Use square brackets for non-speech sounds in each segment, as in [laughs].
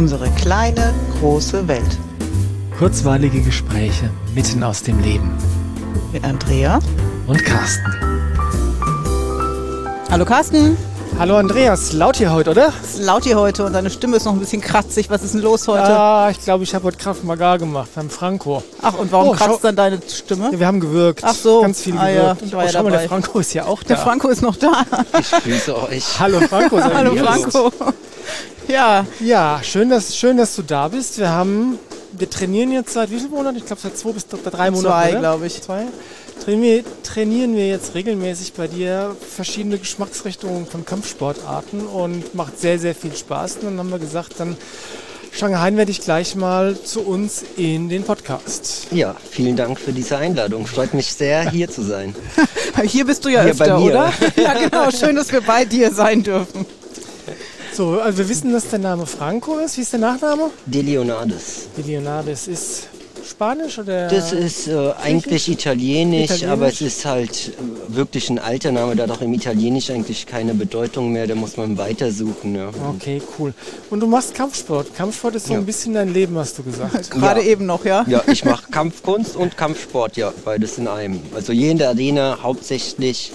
Unsere kleine, große Welt. Kurzweilige Gespräche mitten aus dem Leben. Mit Andrea und Carsten. Hallo Carsten. Hallo Andreas, laut hier heute, oder? Es ist laut hier heute und deine Stimme ist noch ein bisschen kratzig. Was ist denn los heute? Ah, ich glaube, ich habe heute Kraft Magar gemacht beim Franco. Ach, und warum Oh, kratzt schau- dann deine Stimme? Ja, wir haben gewirkt. Ach so. Ganz viel Ah, gewirkt. ja, ich war oh, ja schau mal, dabei. der Franco ist ja auch da. Der Franco ist noch da. Ich grüße euch. Hallo Franco. [laughs] sei Hallo. Franco. Ja, Ja, schön dass, schön, dass du da bist. Wir haben, wir trainieren jetzt seit wie vielen Monaten? Ich glaube seit zwei bis drei Monaten. zwei, glaube ich. Zwei. Trainieren, wir jetzt regelmäßig bei dir verschiedene Geschmacksrichtungen von Kampfsportarten und macht sehr, sehr viel Spaß. Und dann haben wir gesagt, dann Shanghai werde ich gleich mal zu uns in den Podcast. Ja, vielen Dank für diese Einladung. Freut mich sehr, hier zu sein. [laughs] Hier bist du ja Hier bei öfter, mir. oder? [laughs] Ja, genau. Schön, dass wir bei dir sein dürfen. So, also wir wissen, dass der Name Franco ist. Wie ist der Nachname? De Leonardis. Die Leonardes ist Spanisch oder? Das ist äh, eigentlich italienisch, Italienisch? aber es ist halt äh, wirklich ein alter Name, da hat auch im Italienisch eigentlich keine Bedeutung mehr, da muss man weitersuchen. Ja. Okay, cool. Und du machst Kampfsport. Kampfsport ist so Ja. ein bisschen dein Leben, hast du gesagt. [laughs] Gerade Ja. eben noch, ja? Ja, ich mache Kampfkunst und Kampfsport, ja, beides in einem. Also hier in der Arena hauptsächlich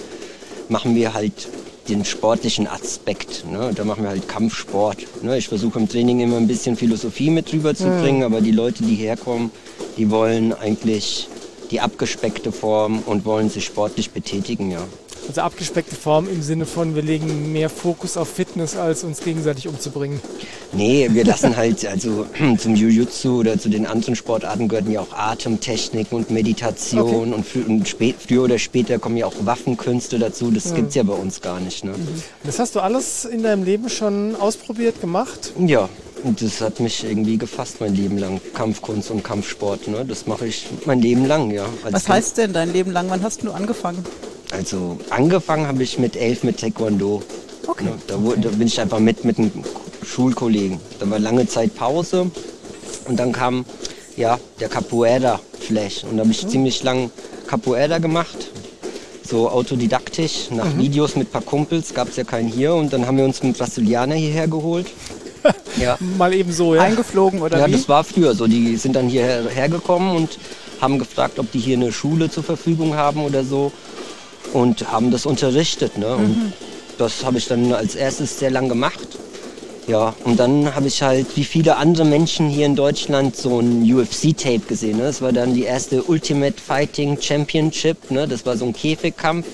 machen wir halt den sportlichen Aspekt. Ne? Da machen wir halt Kampfsport. Ne? Ich versuche im Training immer ein bisschen Philosophie mit rüberzubringen, aber die Leute, die herkommen, die wollen eigentlich die abgespeckte Form und wollen sich sportlich betätigen, ja. Also abgespeckte Form im Sinne von, wir legen mehr Fokus auf Fitness, als uns gegenseitig umzubringen. Nee, wir lassen halt, also [clears throat] zum Jiu-Jitsu oder zu den anderen Sportarten gehören ja auch Atemtechniken und Meditation und, frü und früher oder später kommen ja auch Waffenkünste dazu. Das gibt's ja bei uns gar nicht. Ne? Das hast du alles in deinem Leben schon ausprobiert, gemacht? Ja, und das hat mich irgendwie gefasst mein Leben lang. Kampfkunst und Kampfsport, ne? das mache ich mein Leben lang, ja. Als Was heißt denn dein Leben lang? Wann hast du angefangen? Also angefangen habe ich mit elf mit Taekwondo. Okay. Ne, da, wurde, da bin ich einfach mit mit einem Schulkollegen. Da war lange Zeit Pause und dann kam ja der Capoeira Flash und da habe ich ziemlich lang Capoeira gemacht. So autodidaktisch, nach Videos mit ein paar Kumpels, gab es ja keinen hier und dann haben wir uns einen Brasilianer hierher geholt. Ja. Mal eben so, ja? Eingeflogen oder Ja, wie? das war früher so. Die sind dann hierher hergekommen und haben gefragt, ob die hier eine Schule zur Verfügung haben oder so. Und haben das unterrichtet. Ne? Und das habe ich dann als erstes sehr lang gemacht. Ja, und dann habe ich halt, wie viele andere Menschen hier in Deutschland, so ein UFC-Tape gesehen. Ne? Das war dann die erste Ultimate Fighting Championship. Ne? Das war so ein Käfigkampf.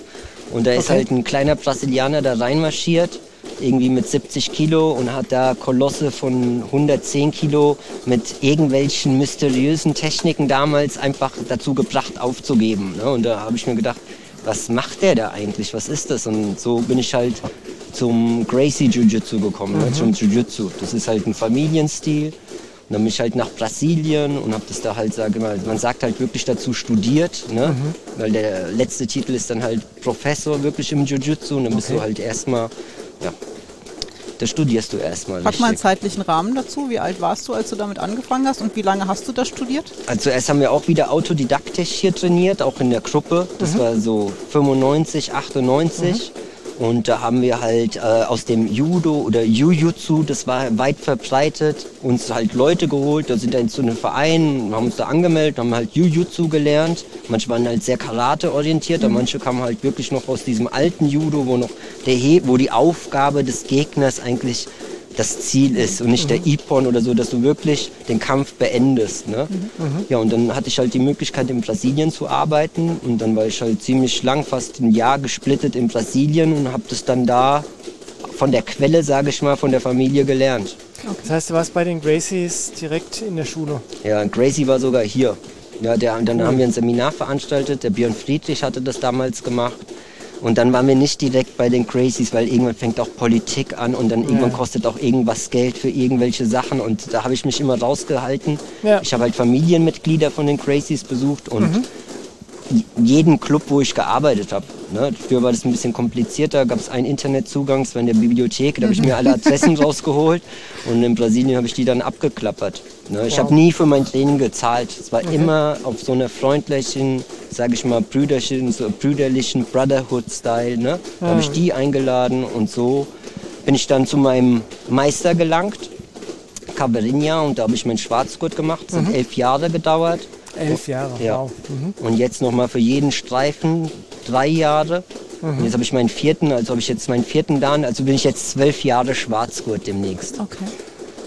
Und da ist Okay. halt ein kleiner Brasilianer da reinmarschiert, irgendwie mit 70 Kilo und hat da Kolosse von 110 Kilo mit irgendwelchen mysteriösen Techniken damals einfach dazu gebracht aufzugeben. Ne? Und da habe ich mir gedacht, was macht der da eigentlich? Was ist das? Und so bin ich halt zum Gracie Jiu-Jitsu gekommen, ne? zum Jiu-Jitsu. Das ist halt ein Familienstil. Und dann bin ich halt nach Brasilien und habe das da halt, sage mal, man sagt halt wirklich dazu studiert, ne? weil der letzte Titel ist dann halt Professor wirklich im Jiu-Jitsu und dann bist Okay. du halt erstmal, ja, da studierst du erstmal. Pack mal einen zeitlichen Rahmen dazu. Wie alt warst du, als du damit angefangen hast und wie lange hast du das studiert? Also erst haben wir auch wieder autodidaktisch hier trainiert, auch in der Gruppe. Das war so 95, 98. Und da haben wir halt äh, aus dem Judo oder Jujutsu, das war weit verbreitet, uns halt Leute geholt. Da sind dann zu einem Verein, haben uns da angemeldet, haben halt Jujutsu gelernt. Manche waren halt sehr Karate orientiert, aber manche kamen halt wirklich noch aus diesem alten Judo, wo noch der He wo die Aufgabe des Gegners eigentlich das Ziel ist und nicht der Ippon oder so, dass du wirklich den Kampf beendest. Ne? Ja, und dann hatte ich halt die Möglichkeit, in Brasilien zu arbeiten und dann war ich halt ziemlich lang, fast ein Jahr gesplittet in Brasilien und habe das dann da von der Quelle, sage ich mal, von der Familie gelernt. Das heißt, du warst bei den Gracies direkt in der Schule. Ja, Gracie war sogar hier. Ja, der, und dann haben wir ein Seminar veranstaltet. Der Björn Friedrich hatte das damals gemacht. Und dann waren wir nicht direkt bei den Crazies, weil irgendwann fängt auch Politik an und dann irgendwann kostet auch irgendwas Geld für irgendwelche Sachen. Und da habe ich mich immer rausgehalten. Ja. Ich habe halt Familienmitglieder von den Crazies besucht und jeden Club, wo ich gearbeitet habe. Ne? Früher war das ein bisschen komplizierter, gab es einen Internetzugang, das war in der Bibliothek, da habe ich mir alle Adressen [laughs] rausgeholt und in Brasilien habe ich die dann abgeklappert. Ne? Ich habe nie für mein Training gezahlt. Es war immer auf so einer freundlichen, sage ich mal, brüderlichen, so brüderlichen Brotherhood-Style. Ne? Da habe ich die eingeladen und so bin ich dann zu meinem Meister gelangt. Caverinia und da habe ich meinen Schwarzgurt gemacht. Das hat elf Jahre gedauert. Elf Jahre, Ja. wow. Mhm. Und jetzt nochmal für jeden Streifen drei Jahre. Und jetzt habe ich meinen vierten, also habe ich jetzt meinen vierten Dan, also bin ich jetzt zwölf Jahre Schwarzgurt demnächst. Okay.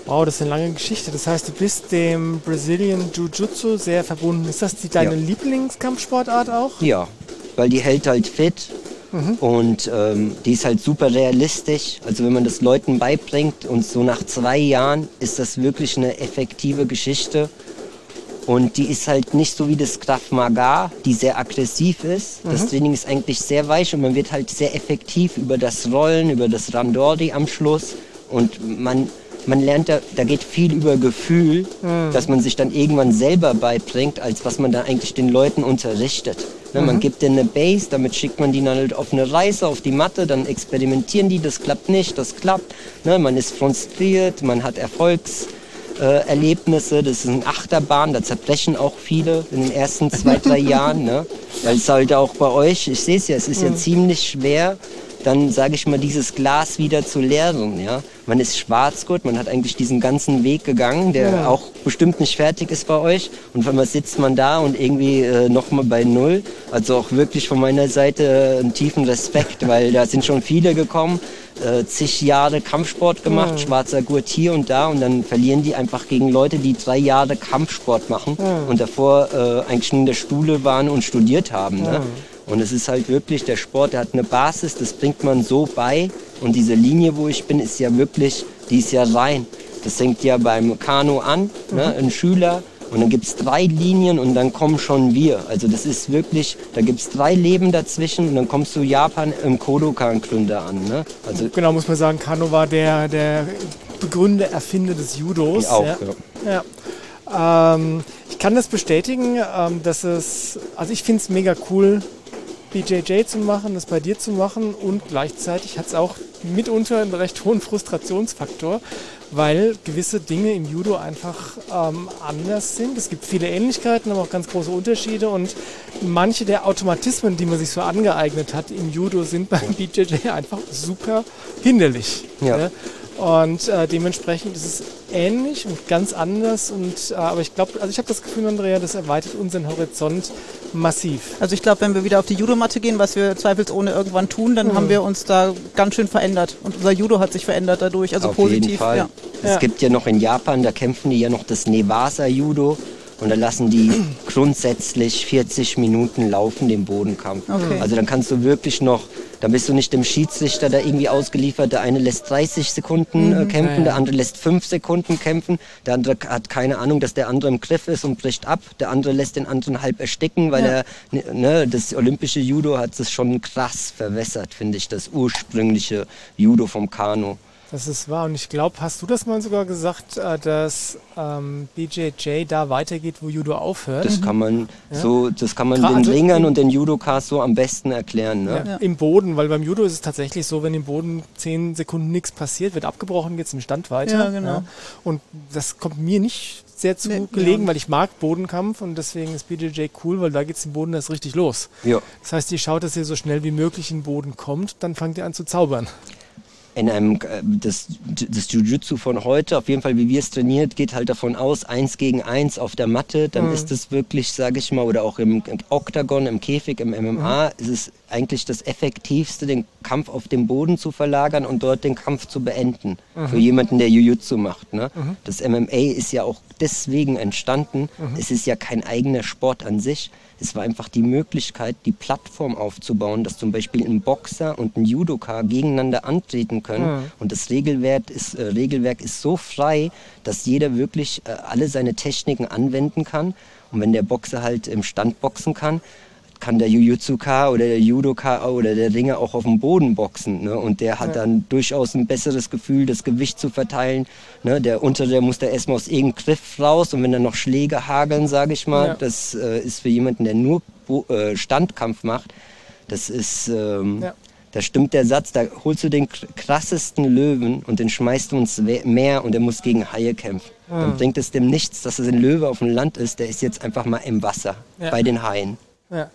Wow, das ist eine lange Geschichte. Das heißt, du bist dem Brazilian Jiu-Jitsu sehr verbunden. Ist das die, deine Ja. Lieblingskampfsportart auch? Ja, weil die hält halt fit und ähm, die ist halt super realistisch. Also wenn man das Leuten beibringt und so nach zwei Jahren ist das wirklich eine effektive Geschichte. Und die ist halt nicht so wie das Krav Maga, die sehr aggressiv ist. Das Training ist eigentlich sehr weich und man wird halt sehr effektiv über das Rollen, über das Randori am Schluss. Und man, man lernt, da, da geht viel über Gefühl, dass man sich dann irgendwann selber beibringt, als was man dann eigentlich den Leuten unterrichtet. Ne, Man gibt denen eine Base, damit schickt man die dann halt auf eine Reise, auf die Matte, dann experimentieren die, das klappt nicht, das klappt. Ne, man ist frustriert, man hat Erfolgs äh, Erlebnisse. Das ist eine Achterbahn, da zerbrechen auch viele in den ersten zwei, drei [laughs] Jahren. Ne? Weil es halt auch bei euch, ich sehe es ja, es ist ja ziemlich schwer, dann sage ich mal, dieses Glas wieder zu leeren. Ja? Man ist Schwarzgurt, man hat eigentlich diesen ganzen Weg gegangen, der auch bestimmt nicht fertig ist bei euch. Und wenn man sitzt man da und irgendwie äh, nochmal bei Null. Also auch wirklich von meiner Seite äh, einen tiefen Respekt, weil da sind schon viele gekommen, äh, zig Jahre Kampfsport gemacht, schwarzer Gurt hier und da und dann verlieren die einfach gegen Leute, die drei Jahre Kampfsport machen und davor äh, eigentlich nur in der Schule waren und studiert haben. Ne? Und es ist halt wirklich, der Sport, der hat eine Basis, das bringt man so bei. Und diese Linie, wo ich bin, ist ja wirklich, die ist ja rein. Das fängt ja beim Kanu an, ne? ein Schüler. Und dann gibt es drei Linien und dann kommen schon wir. Also das ist wirklich, da gibt es drei Leben dazwischen und dann kommst du Japan im Kodokan-Gründer an. Ne? Also Genau, muss man sagen, Kano war der, der Begründer, Erfinder des Judos. auch, ja. ja. Ja. Ähm, ich kann das bestätigen, ähm, dass es, also ich finde es mega cool, BJJ zu machen, das bei dir zu machen und gleichzeitig hat es auch mitunter einen recht hohen Frustrationsfaktor, weil gewisse Dinge im Judo einfach ähm, anders sind. Es gibt viele Ähnlichkeiten, aber auch ganz große Unterschiede und manche der Automatismen, die man sich so angeeignet hat im Judo, sind beim BJJ einfach super hinderlich. Ja. ne? Und äh, dementsprechend ist es ähnlich und ganz anders. Und, äh, aber ich glaube, also ich habe das Gefühl, Andrea, das erweitert unseren Horizont massiv. Also ich glaube, wenn wir wieder auf die Judomatte gehen, was wir zweifelsohne irgendwann tun, dann haben wir uns da ganz schön verändert. Und unser Judo hat sich verändert dadurch, also Auf positiv. jeden Fall. Ja. Es Ja. gibt ja noch in Japan, da kämpfen die ja noch das Nevasa-Judo. Und da lassen die grundsätzlich 40 Minuten laufen, den Bodenkampf. Okay. Also dann kannst du wirklich noch, da bist du nicht dem Schiedsrichter da irgendwie ausgeliefert. Der eine lässt 30 Sekunden äh, kämpfen, Ja, ja. der andere lässt 5 Sekunden kämpfen. Der andere hat keine Ahnung, dass der andere im Griff ist und bricht ab. Der andere lässt den anderen halb ersticken, weil er, ne, das olympische Judo hat es schon krass verwässert, finde ich, das ursprüngliche Judo vom Kano. Das ist wahr. Und ich glaube, hast du das mal sogar gesagt, äh, dass ähm, BJJ da weitergeht, wo Judo aufhört? Das kann man so, das kann man Gra- den also Ringern und den Judokas so am besten erklären. Ne? Ja, Im Boden, weil beim Judo ist es tatsächlich so, wenn im Boden 10 Sekunden nichts passiert, wird abgebrochen, geht es im Stand weiter. Ja, genau. Und das kommt mir nicht sehr zu Nee, gelegen, ja. weil ich mag Bodenkampf und deswegen ist BJJ cool, weil da geht es im Boden erst richtig los. Ja. Das heißt, ihr schaut, dass ihr so schnell wie möglich in den Boden kommt, dann fangt ihr an zu zaubern. In einem, äh, das, das Jiu-Jitsu von heute, auf jeden Fall wie wir es trainiert, geht halt davon aus, eins gegen eins auf der Matte, dann ist es wirklich, sage ich mal, oder auch im, im Oktagon, im Käfig, im MMA, ist es eigentlich das Effektivste, den Kampf auf dem Boden zu verlagern und dort den Kampf zu beenden. Für jemanden, der Jiu-Jitsu macht. Ne? Das MMA ist ja auch deswegen entstanden. Es ist ja kein eigener Sport an sich. Es war einfach die Möglichkeit, die Plattform aufzubauen, dass zum Beispiel ein Boxer und ein Judoka gegeneinander antreten können. Und das Regelwerk ist, äh, Regelwerk ist so frei, dass jeder wirklich äh, alle seine Techniken anwenden kann. Und wenn der Boxer halt im Stand boxen kann, kann der Jujutsuka oder der Judoka oder der Ringer auch auf dem Boden boxen. Ne? Und der hat dann durchaus ein besseres Gefühl, das Gewicht zu verteilen. Ne? Der untere der muss da erstmal aus irgendeinem Griff raus und wenn dann noch Schläge hageln, sage ich mal, Ja. das äh, ist für jemanden, der nur Bo äh, Standkampf macht, das ist, ähm, Ja. da stimmt der Satz, da holst du den kr- krassesten Löwen und den schmeißt du ins Meer und der muss gegen Haie kämpfen. Dann bringt es dem nichts, dass es ein Löwe auf dem Land ist, der ist jetzt einfach mal im Wasser Ja. bei den Haien. Ja.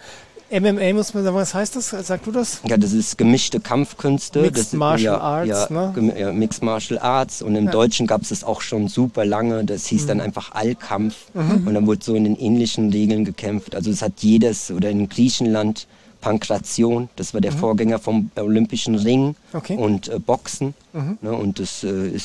MMA muss man sagen, was heißt das? Sag du das? Ja, das ist gemischte Kampfkünste. Mixed das, Martial ja, Arts, ja, ne? Ja, Mixed Martial Arts. Und im Ja. Deutschen gab es das auch schon super lange. Das hieß Mhm. dann einfach Allkampf. Und dann wurde so in den ähnlichen Regeln gekämpft. Also es hat jedes, oder in Griechenland Pankration, das war der Vorgänger vom Olympischen Ring Mhm. Okay. Mhm. und äh, Boxen. Ne, und das äh, äh,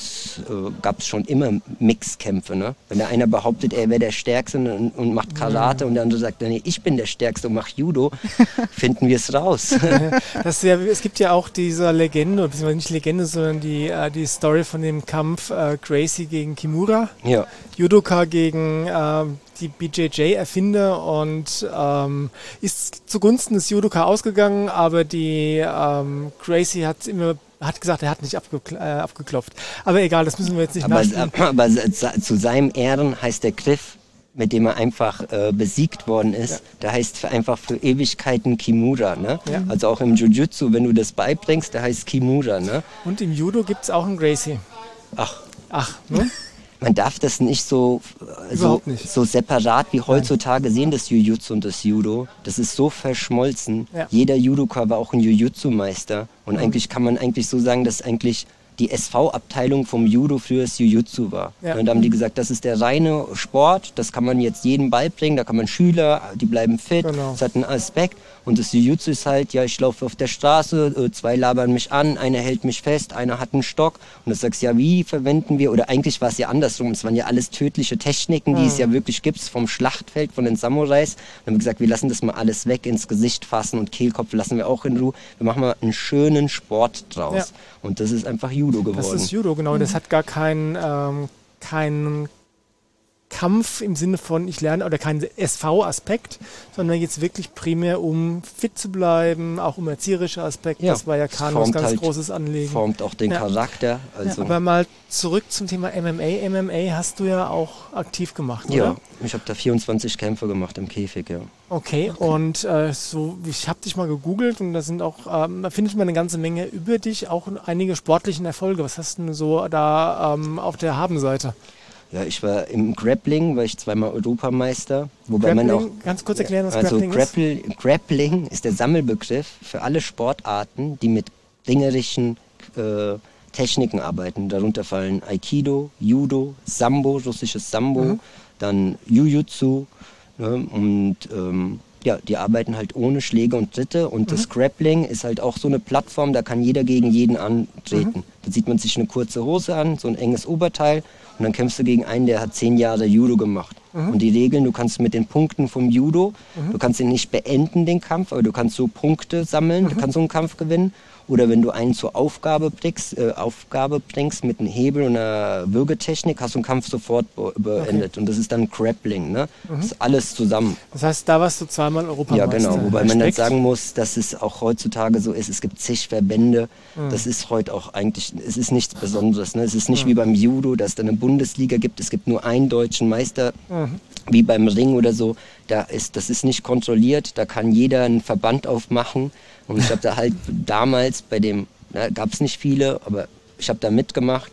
gab es schon immer Mixkämpfe. Ne? Wenn der einer behauptet, er wäre der Stärkste und, und macht Karate und der andere sagt, nee, ich bin der Stärkste und mach Judo, [laughs] finden wir es raus. [laughs] Das ja, es gibt ja auch diese Legende, beziehungsweise nicht Legende, sondern die, äh, die Story von dem Kampf äh, Gracie gegen Kimura. ja. Judoka gegen ähm, die BJJ-Erfinder und ähm, ist zugunsten des Judoka ausgegangen, aber die ähm, Gracie hat immer hat gesagt, er hat nicht abgekl äh, abgeklopft. Aber egal, das müssen wir jetzt nicht Aber, nachspielen. aber zu seinem Ehren heißt der Griff, mit dem er einfach äh, besiegt worden ist, der heißt für einfach für Ewigkeiten Kimura. Ne? Ja. Also auch im Jiu-Jitsu, wenn du das beibringst, der heißt Kimura. Ne? Und im Judo gibt es auch einen Gracie. Ach, Ach, ne? [laughs] man darf das nicht so, so, nicht. so separat wie heutzutage sehen, das Jiu-Jitsu und das Judo. Das ist so verschmolzen. Ja. Jeder Judoka war auch ein Jiu-Jitsu-Meister. Und eigentlich kann man eigentlich so sagen, dass eigentlich die SV-Abteilung vom Judo früher das Jiu-Jitsu war. Ja. Und da haben die gesagt, das ist der reine Sport, das kann man jetzt jedem beibringen, da kann man Schüler, die bleiben fit, Genau. das hat einen Aspekt. Und das Jiu-Jitsu ist halt, ja, ich laufe auf der Straße, äh, zwei labern mich an, einer hält mich fest, einer hat einen Stock. Und du sagst, ja, wie verwenden wir, oder eigentlich war es ja andersrum, es waren ja alles tödliche Techniken, die es ja wirklich gibt, vom Schlachtfeld, von den Samurais. Dann haben wir gesagt, wir lassen das mal alles weg, ins Gesicht fassen und Kehlkopf lassen wir auch in Ruhe. Wir machen mal einen schönen Sport draus. Ja. Und das ist einfach Judo geworden. Das ist Judo, genau. Das hat gar keinen ähm, keinen Kampf im Sinne von ich lerne oder keinen SV-Aspekt, sondern jetzt wirklich primär um fit zu bleiben, auch um erzieherischer Aspekt. Ja, das war ja Kanos ganz halt- großes Anliegen. formt auch den Ja. Charakter. Also, Aber mal zurück zum Thema MMA. MMA hast du ja auch aktiv gemacht, ja, oder? ich habe da 24 Kämpfe gemacht im Käfig, ja. Okay, und äh, so, ich habe dich mal gegoogelt und da sind auch, ähm, da findet man eine ganze Menge über dich, auch einige sportlichen Erfolge. Was hast du denn so da ähm, auf der Habenseite? Ja, ich war im Grappling, war ich zweimal Europameister. Wobei man auch, Grappling, ganz kurz erklären, was also Grappling ist. Grapple, Grappling ist der Sammelbegriff für alle Sportarten, die mit ringerischen äh, Techniken arbeiten. Darunter fallen Aikido, Judo, Sambo, russisches Sambo, Mhm. dann Jujutsu ne, und ähm, ja, die arbeiten halt ohne Schläge und Tritte und Mhm. das Grappling ist halt auch so eine Plattform, da kann jeder gegen jeden antreten. Mhm. Da sieht man sich eine kurze Hose an, so ein enges Oberteil und dann kämpfst du gegen einen, der hat zehn Jahre Judo gemacht. Mhm. Und die Regeln, du kannst mit den Punkten vom Judo, du kannst ihn nicht beenden, den Kampf, aber du kannst so Punkte sammeln, Mhm. du kannst so einen Kampf gewinnen. Oder wenn du einen zur Aufgabe bringst, äh, Aufgabe bringst mit einem Hebel und einer Würgetechnik, hast du einen Kampf sofort be- beendet. Und das ist dann Grappling, ne? Mhm. Das ist alles zusammen. Das heißt, da warst du zweimal Ja, Europameister. genau. Wobei man dann sagen muss, dass es auch heutzutage so ist. Es gibt zig Verbände. Mhm. Das ist heute auch eigentlich, es ist nichts Besonderes. Ne? Es ist nicht wie beim Judo, dass es da eine Bundesliga gibt. Es gibt nur einen deutschen Meister, Mhm. Wie beim Ring oder so. Da ist, das ist nicht kontrolliert. Da kann jeder einen Verband aufmachen. Und ich habe da halt damals bei dem, na, gab es nicht viele, aber ich habe da mitgemacht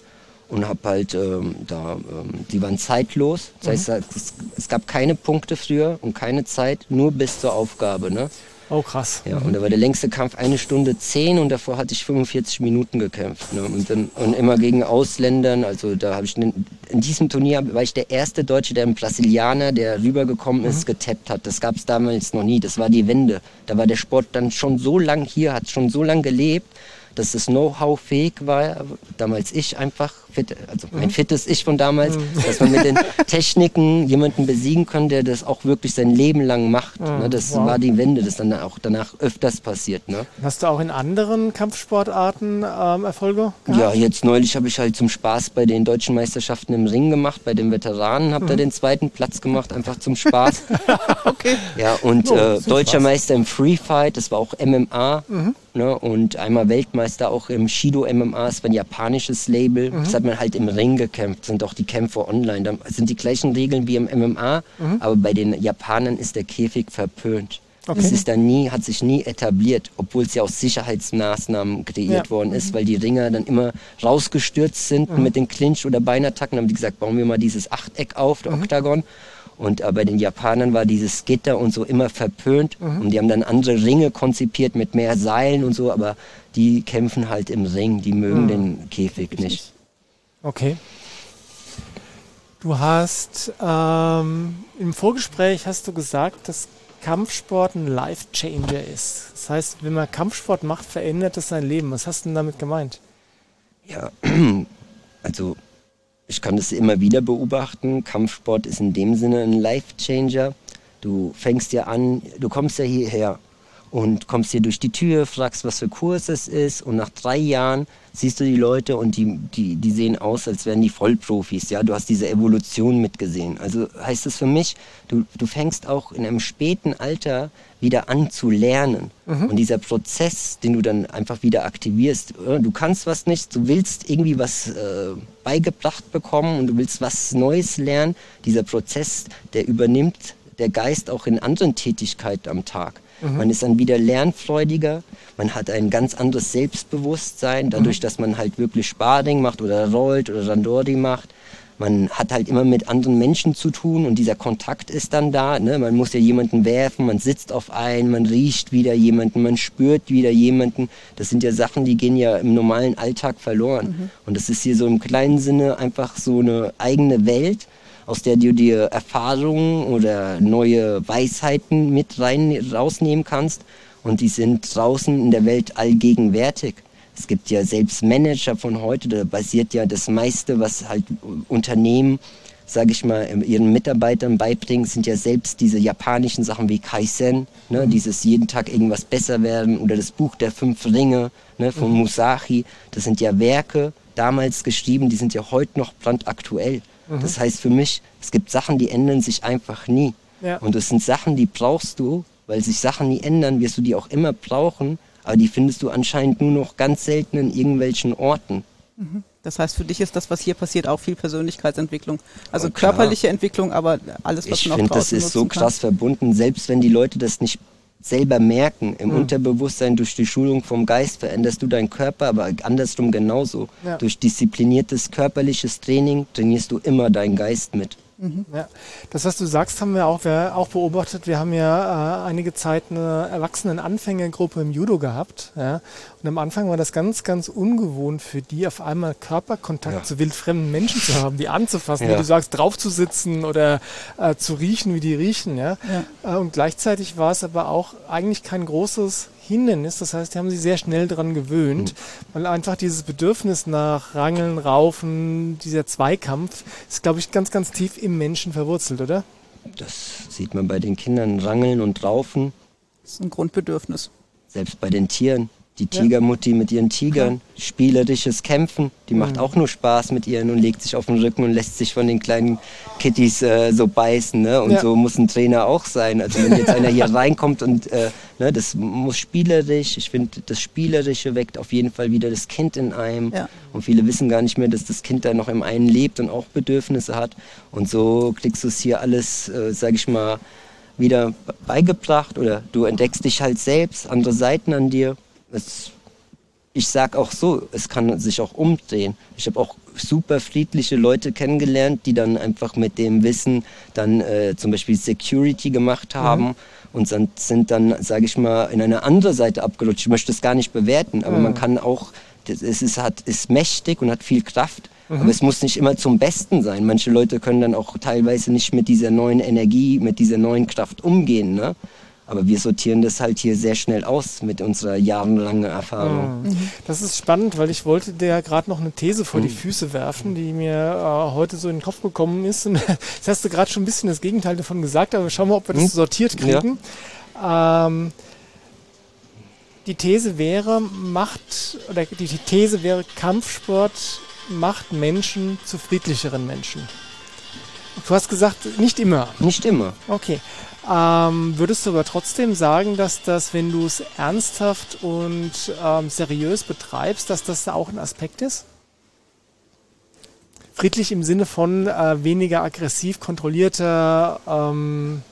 und habe halt ähm, da, ähm, die waren zeitlos. Das heißt, es, es gab keine Punkte früher und keine Zeit, nur bis zur Aufgabe. Ne? Oh, krass. Ja, und da war der längste Kampf eine Stunde zehn und davor hatte ich 45 Minuten gekämpft. Ne? Und, dann, und immer gegen Ausländern. Also da habe ich in, in diesem Turnier war ich der erste Deutsche, der einen Brasilianer, der rübergekommen ist, getappt hat. Das gab es damals noch nie. Das war die Wende. Da war der Sport dann schon so lang hier, hat schon so lang gelebt, dass das Know-how fähig war. Damals ich einfach fit, also mein fittes Ich von damals, dass man mit den [laughs] Techniken jemanden besiegen kann, der das auch wirklich sein Leben lang macht. Ne? Das wow. war die Wende, das dann auch danach öfters passiert. Ne? Hast du auch in anderen Kampfsportarten ähm, Erfolge gehabt? Ja, jetzt neulich habe ich halt zum Spaß bei den deutschen Meisterschaften im Ring gemacht, bei den Veteranen, habe da den zweiten Platz gemacht, einfach zum Spaß. [laughs] Okay. Ja, und Oh, äh, deutscher Spaß. Meister im Free Fight, das war auch MMA. Ne, und einmal Weltmeister auch im Shido MMA, das war ein japanisches Label. Das hat man halt im Ring gekämpft, sind auch die Kämpfe online. Da sind die gleichen Regeln wie im MMA, aber bei den Japanern ist der Käfig verpönt. Das ist dann nie, hat sich nie etabliert, obwohl es ja aus Sicherheitsmaßnahmen kreiert Ja. worden ist, weil die Ringer dann immer rausgestürzt sind mit den Clinch- oder Beinattacken. Haben die gesagt, bauen wir mal dieses Achteck auf, der Oktagon. Und äh, bei den Japanern war dieses Gitter und so immer verpönt. Und die haben dann andere Ringe konzipiert mit mehr Seilen und so, aber die kämpfen halt im Ring, die mögen den Käfig nicht. Okay. Du hast ähm, im Vorgespräch hast du gesagt, dass Kampfsport ein Life Changer ist. Das heißt, wenn man Kampfsport macht, verändert es sein Leben. Was hast du denn damit gemeint? Ja, [clears throat] also ich kann das immer wieder beobachten. Kampfsport ist in dem Sinne ein Life Changer. Du fängst ja an, du kommst ja hierher und kommst hier durch die Tür, fragst, was für Kurs es ist und nach drei Jahren siehst du die Leute und die, die, die sehen aus, als wären die Vollprofis. Ja, du hast diese Evolution mitgesehen. Also heißt es für mich, du, du fängst auch in einem späten Alter wieder an zu lernen. Und dieser Prozess, den du dann einfach wieder aktivierst, äh, du kannst was nicht, du willst irgendwie was äh, beigebracht bekommen und du willst was Neues lernen. Dieser Prozess, der übernimmt der Geist auch in anderen Tätigkeiten am Tag. Man ist dann wieder lernfreudiger, man hat ein ganz anderes Selbstbewusstsein, dadurch, dass man halt wirklich Sparring macht oder rollt oder Randori macht. Man hat halt immer mit anderen Menschen zu tun und dieser Kontakt ist dann da. Ne? Man muss ja jemanden werfen, man sitzt auf einen, man riecht wieder jemanden, man spürt wieder jemanden. Das sind ja Sachen, die gehen ja im normalen Alltag verloren. Und das ist hier so im kleinen Sinne einfach so eine eigene Welt, aus der du dir Erfahrungen oder neue Weisheiten mit rein rausnehmen kannst. Und die sind draußen in der Welt allgegenwärtig. Es gibt ja selbst Manager von heute, da basiert ja das meiste, was halt Unternehmen, sage ich mal, ihren Mitarbeitern beibringen, sind ja selbst diese japanischen Sachen wie Kaizen, ne, dieses jeden Tag irgendwas besser werden oder das Buch der fünf Ringe ne, von Musashi. Das sind ja Werke, damals geschrieben, die sind ja heute noch brandaktuell. Das heißt für mich, es gibt Sachen, die ändern sich einfach nie. Ja. Und es sind Sachen, die brauchst du, weil sich Sachen nie ändern, wirst du die auch immer brauchen, aber die findest du anscheinend nur noch ganz selten in irgendwelchen Orten. Das heißt, für dich ist das, was hier passiert, auch viel Persönlichkeitsentwicklung. Also klar. körperliche Entwicklung, aber alles, was Ich man auch finde, das ist so nutzen kann. krass verbunden, selbst wenn die Leute das nicht selber merken, im Hm. Unterbewusstsein durch die Schulung vom Geist veränderst du deinen Körper, aber andersrum genauso. Ja. Durch diszipliniertes körperliches Training trainierst du immer deinen Geist mit. Ja, das, was du sagst, haben wir auch, wir auch beobachtet. Wir haben ja äh, einige Zeit eine Erwachsenen-Anfängergruppe im Judo gehabt. Ja? Und am Anfang war das ganz, ganz ungewohnt für die, auf einmal Körperkontakt Ja. zu wildfremden Menschen zu haben, die anzufassen, wie Ja. du sagst, draufzusitzen oder äh, zu riechen, wie die riechen. Ja? Äh, und gleichzeitig war es aber auch eigentlich kein großes Hindernis. Das heißt, die haben sich sehr schnell daran gewöhnt, weil einfach dieses Bedürfnis nach Rangeln, Raufen, dieser Zweikampf ist, glaube ich, ganz, ganz tief im Menschen verwurzelt, oder? Das sieht man bei den Kindern rangeln und raufen, Das ist ein Grundbedürfnis. selbst bei den Tieren. Die Tigermutti mit ihren Tigern, spielerisches Kämpfen, die macht auch nur Spaß mit ihren und legt sich auf den Rücken und lässt sich von den kleinen Kitties äh, so beißen. Ne? Und Ja. so muss ein Trainer auch sein. Also wenn jetzt einer hier [laughs] reinkommt und äh, ne, das muss spielerisch, ich finde, das Spielerische weckt auf jeden Fall wieder das Kind in einem. Ja. Und viele wissen gar nicht mehr, dass das Kind da noch im einen lebt und auch Bedürfnisse hat. Und so kriegst du es hier alles, äh, sag ich mal, wieder beigebracht oder du entdeckst dich halt selbst, andere Seiten an dir. Es, ich sag auch so, es kann sich auch umdrehen. Ich habe auch super friedliche Leute kennengelernt, die dann einfach mit dem Wissen dann äh, zum Beispiel Security gemacht haben und dann, sind dann, sage ich mal, in eine andere Seite abgerutscht. Ich möchte es gar nicht bewerten, aber man kann auch, das- es ist, hat, ist mächtig und hat viel Kraft. Aber es muss nicht immer zum Besten sein. Manche Leute können dann auch teilweise nicht mit dieser neuen Energie, mit dieser neuen Kraft umgehen. Ne? Aber wir sortieren das halt hier sehr schnell aus mit unserer jahrelangen Erfahrung. Das ist spannend, weil ich wollte dir ja gerade noch eine These vor die Füße werfen, die mir äh, heute so in den Kopf gekommen ist. [laughs] Und jetzt hast du gerade schon ein bisschen das Gegenteil davon gesagt, aber schauen wir, ob wir das Hm? sortiert kriegen. Ähm, die These wäre, macht, oder die These wäre, Kampfsport macht Menschen zu friedlicheren Menschen. Du hast gesagt, nicht immer. Nicht immer. Okay. Ähm, würdest du aber trotzdem sagen, dass das, wenn du es ernsthaft und ähm, seriös betreibst, dass das auch ein Aspekt ist? Friedlich im Sinne von äh, weniger aggressiv, kontrollierter, ähm,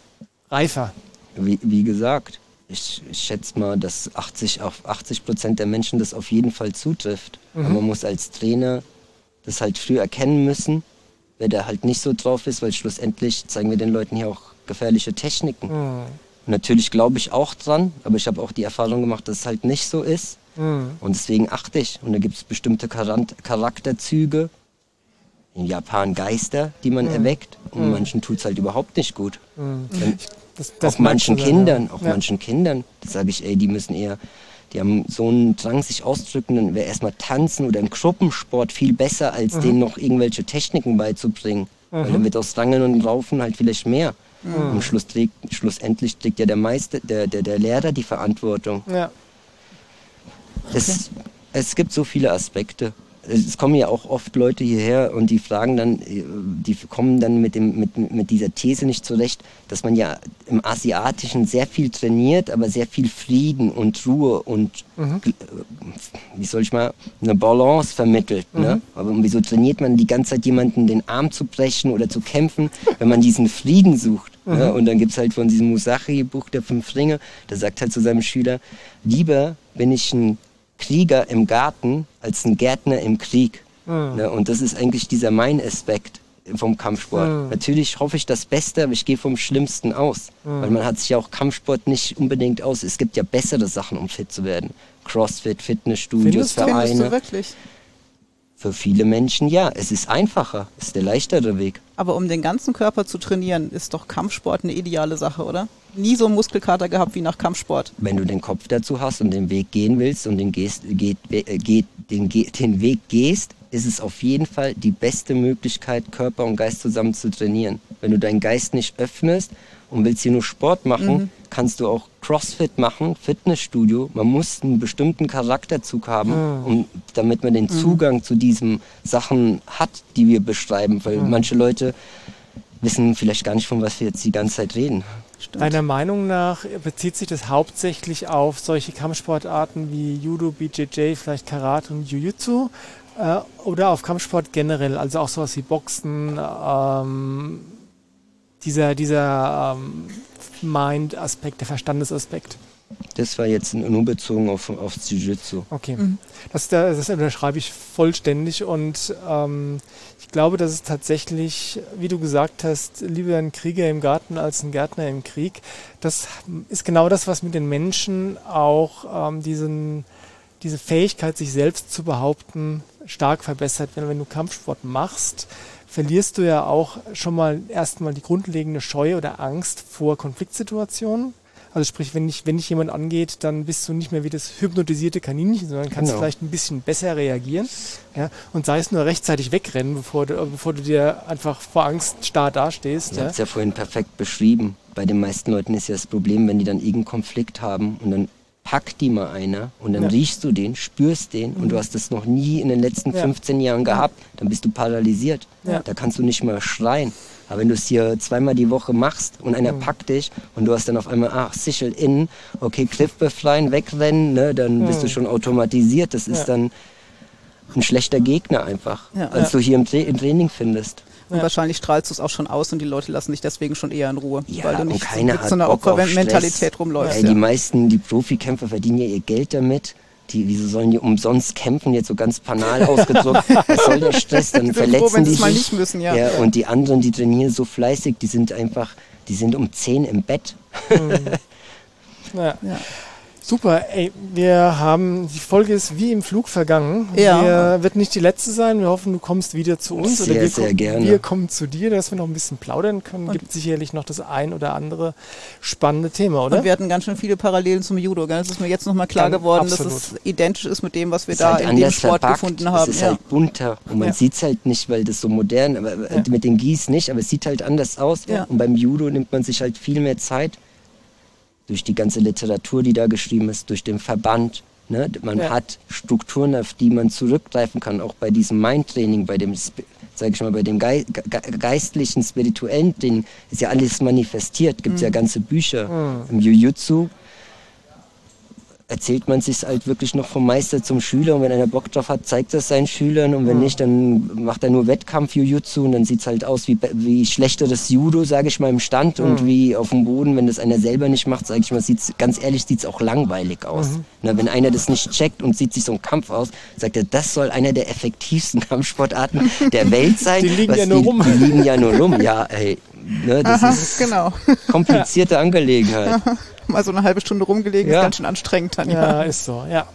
reifer. Wie, wie gesagt, ich, ich schätze mal, dass 80 auf 80 Prozent der Menschen das auf jeden Fall zutrifft. Aber man muss als Trainer das halt früh erkennen müssen, wer da halt nicht so drauf ist, weil schlussendlich zeigen wir den Leuten hier auch gefährliche Techniken. Mhm. Natürlich glaube ich auch dran, aber ich habe auch die Erfahrung gemacht, dass es halt nicht so ist. Mhm. Und deswegen achte ich. Und da gibt es bestimmte Charakterzüge, in Japan Geister, die man erweckt. Und manchen tut es halt überhaupt nicht gut. Wenn, Das, auch merkt manchen man dann, Kindern, ja. auch ja. manchen Kindern, da sage ich, ey, die müssen eher, die haben so einen Drang, sich auszudrücken, dann wäre erstmal tanzen oder im Gruppensport viel besser, als Mhm. denen noch irgendwelche Techniken beizubringen. Weil dann wird aus Rangeln und Raufen halt vielleicht mehr. Mhm. Am Schluss trägt, schlussendlich trägt ja der Meister, der, der, der Lehrer die Verantwortung. Ja. Es, es gibt so viele Aspekte. Es kommen ja auch oft Leute hierher und die fragen dann, äh, die kommen dann mit, dem, mit, mit dieser These nicht zurecht, dass man ja im Asiatischen sehr viel trainiert, aber sehr viel Frieden und Ruhe und, gl- äh, wie soll ich mal, eine Balance vermittelt. Ne? Aber wieso trainiert man die ganze Zeit jemanden den Arm zu brechen oder zu kämpfen, wenn man diesen Frieden sucht? Ne? Und dann gibt es halt von diesem Musashi-Buch der Fünf Ringe, der sagt halt zu seinem Schüler, lieber bin ich ein Krieger im Garten als ein Gärtner im Krieg. Ne? Und das ist eigentlich dieser mein Aspekt vom Kampfsport. Natürlich hoffe ich das Beste, aber ich gehe vom Schlimmsten aus. Weil man hat sich ja auch Kampfsport nicht unbedingt aus. Es gibt ja bessere Sachen, um fit zu werden. Crossfit, Fitnessstudios, Findest du? Findest du Vereine. wirklich? Für viele Menschen ja. Es ist einfacher. Es ist der leichtere Weg. Aber um den ganzen Körper zu trainieren, ist doch Kampfsport eine ideale Sache, oder? Nie so einen Muskelkater gehabt wie nach Kampfsport. wenn du den Kopf dazu hast und den Weg gehen willst und den, gehst, geht, äh, geht, den, den Weg gehst, ist es auf jeden Fall die beste Möglichkeit, Körper und Geist zusammen zu trainieren. Wenn du deinen Geist nicht öffnest und willst hier nur Sport machen, kannst du auch Crossfit machen, Fitnessstudio. Man muss einen bestimmten Charakterzug haben, um, damit man den Zugang zu diesen Sachen hat, die wir beschreiben. Weil manche Leute wissen vielleicht gar nicht, von was wir jetzt die ganze Zeit reden. Stimmt. Deiner Meinung nach bezieht sich das hauptsächlich auf solche Kampfsportarten wie Judo, BJJ, vielleicht Karate und Jiu-Jitsu äh, oder auf Kampfsport generell, also auch sowas wie Boxen, ähm, dieser, dieser ähm, Mind-Aspekt, der Verstandesaspekt. Das war jetzt nur bezogen auf, aufs Jiu-Jitsu. Okay, das, da- das unterschreibe ich vollständig und ähm, ich glaube, dass es tatsächlich, wie du gesagt hast, lieber ein Krieger im Garten als ein Gärtner im Krieg. Das ist genau das, was mit den Menschen auch ähm, diesen, diese Fähigkeit, sich selbst zu behaupten, stark verbessert. Wenn, wenn du Kampfsport machst, verlierst du ja auch schon mal erstmal die grundlegende Scheu oder Angst vor Konfliktsituationen. Also sprich, wenn dich, wenn dich jemand angeht, dann bist du nicht mehr wie das hypnotisierte Kaninchen, sondern kannst Genau. vielleicht ein bisschen besser reagieren. Ja? Und sei es nur rechtzeitig wegrennen, bevor du, bevor du dir einfach vor Angst starr dastehst. Du Ja? hast ja vorhin perfekt beschrieben. Bei den meisten Leuten ist ja das Problem, wenn die dann irgendeinen Konflikt haben und dann packt die mal einer und dann Ja. riechst du den, spürst den und du hast das noch nie in den letzten Ja. 15 Jahren gehabt, dann bist du paralysiert. Ja. Da kannst du nicht mal schreien. Aber wenn du es hier zweimal die Woche machst und einer Mhm. packt dich und du hast dann auf einmal, ach, Sichel innen, okay, Griff befreien, wegrennen, ne, dann bist du schon automatisiert. Das ist Mhm. Dann ein schlechter Gegner einfach, als du hier im, Tra im Training findest. Und Ja. wahrscheinlich strahlst du es auch schon aus und die Leute lassen dich deswegen schon eher in Ruhe, Ja, weil du nicht mit so einer Opfermentalität rumläufst. Ey, Ja. die meisten, die Profikämpfer verdienen ja ihr Geld damit. Die, wieso sollen die umsonst kämpfen, jetzt so ganz banal ausgedrückt? [laughs] Was soll der Stress? Dann froh, verletzen wenn die mal sich. nicht müssen, ja. Und die anderen, die trainieren so fleißig, die sind einfach, die sind um 10 im Bett. [laughs] Ja. Ja. Super, ey, wir haben, die Folge ist wie im Flug vergangen. Ja. Wir, wird nicht die letzte sein. Wir hoffen, du kommst wieder zu uns. Sehr, oder wir, sehr kommen- gerne. wir kommen zu dir, dass wir noch ein bisschen plaudern können. Und- Gibt sicherlich noch das ein oder andere spannende Thema, oder? Und wir hatten ganz schön viele Parallelen zum Judo. Gell? Das ist mir jetzt nochmal klar Ganz geworden, dass absolut. es identisch ist mit dem, was wir ist da halt in dem Sport verpackt. gefunden haben. Es ist ja. halt bunter und man Ja. sieht es halt nicht, weil das so modern, aber äh, Ja. mit den Gieß nicht, aber es sieht halt anders aus. Ja. Und beim Judo nimmt man sich halt viel mehr Zeit durch die ganze Literatur, die da geschrieben ist, durch den Verband. Ne? Man Ja. hat Strukturen, auf die man zurückgreifen kann, auch bei diesem Mindtraining, bei dem, Sp- sag ich mal, bei dem Gei ge geistlichen, spirituellen Training ist ja alles manifestiert, gibt ja ganze Bücher. Im Jiu-Jitsu erzählt man sich halt wirklich noch vom Meister zum Schüler und wenn einer Bock drauf hat, zeigt das seinen Schülern und wenn Mhm. nicht, dann macht er nur Wettkampf Jujutsu und dann sieht's halt aus wie, wie schlechteres Judo, sage ich mal, im Stand Mhm. und wie auf dem Boden, wenn das einer selber nicht macht, sage ich mal, sieht's ganz ehrlich, sieht's auch langweilig aus. Mhm. Na, wenn einer das nicht checkt und sieht sich so ein Kampf aus, sagt er, das soll einer der effektivsten [laughs] Kampfsportarten der Welt [laughs] sein. Die liegen ja nur die, rum. Die liegen ja nur rum, ja, ey. Ne, das Aha, ist genau. komplizierte [laughs] Angelegenheit. Mal so eine halbe Stunde rumgelegen, Ja. ist ganz schön anstrengend dann. Ja, Ja, ist so, ja.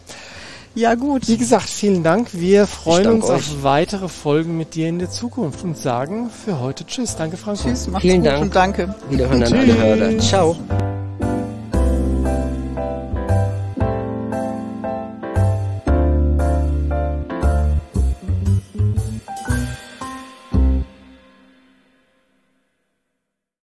ja gut. Wie gesagt, vielen Dank. Wir freuen uns euch. auf weitere Folgen mit dir in der Zukunft und sagen für heute Tschüss. Danke, Franco. Tschüss, macht's Vielen gut Dank. und danke. Wiederhören an alle Hörer. Ciao.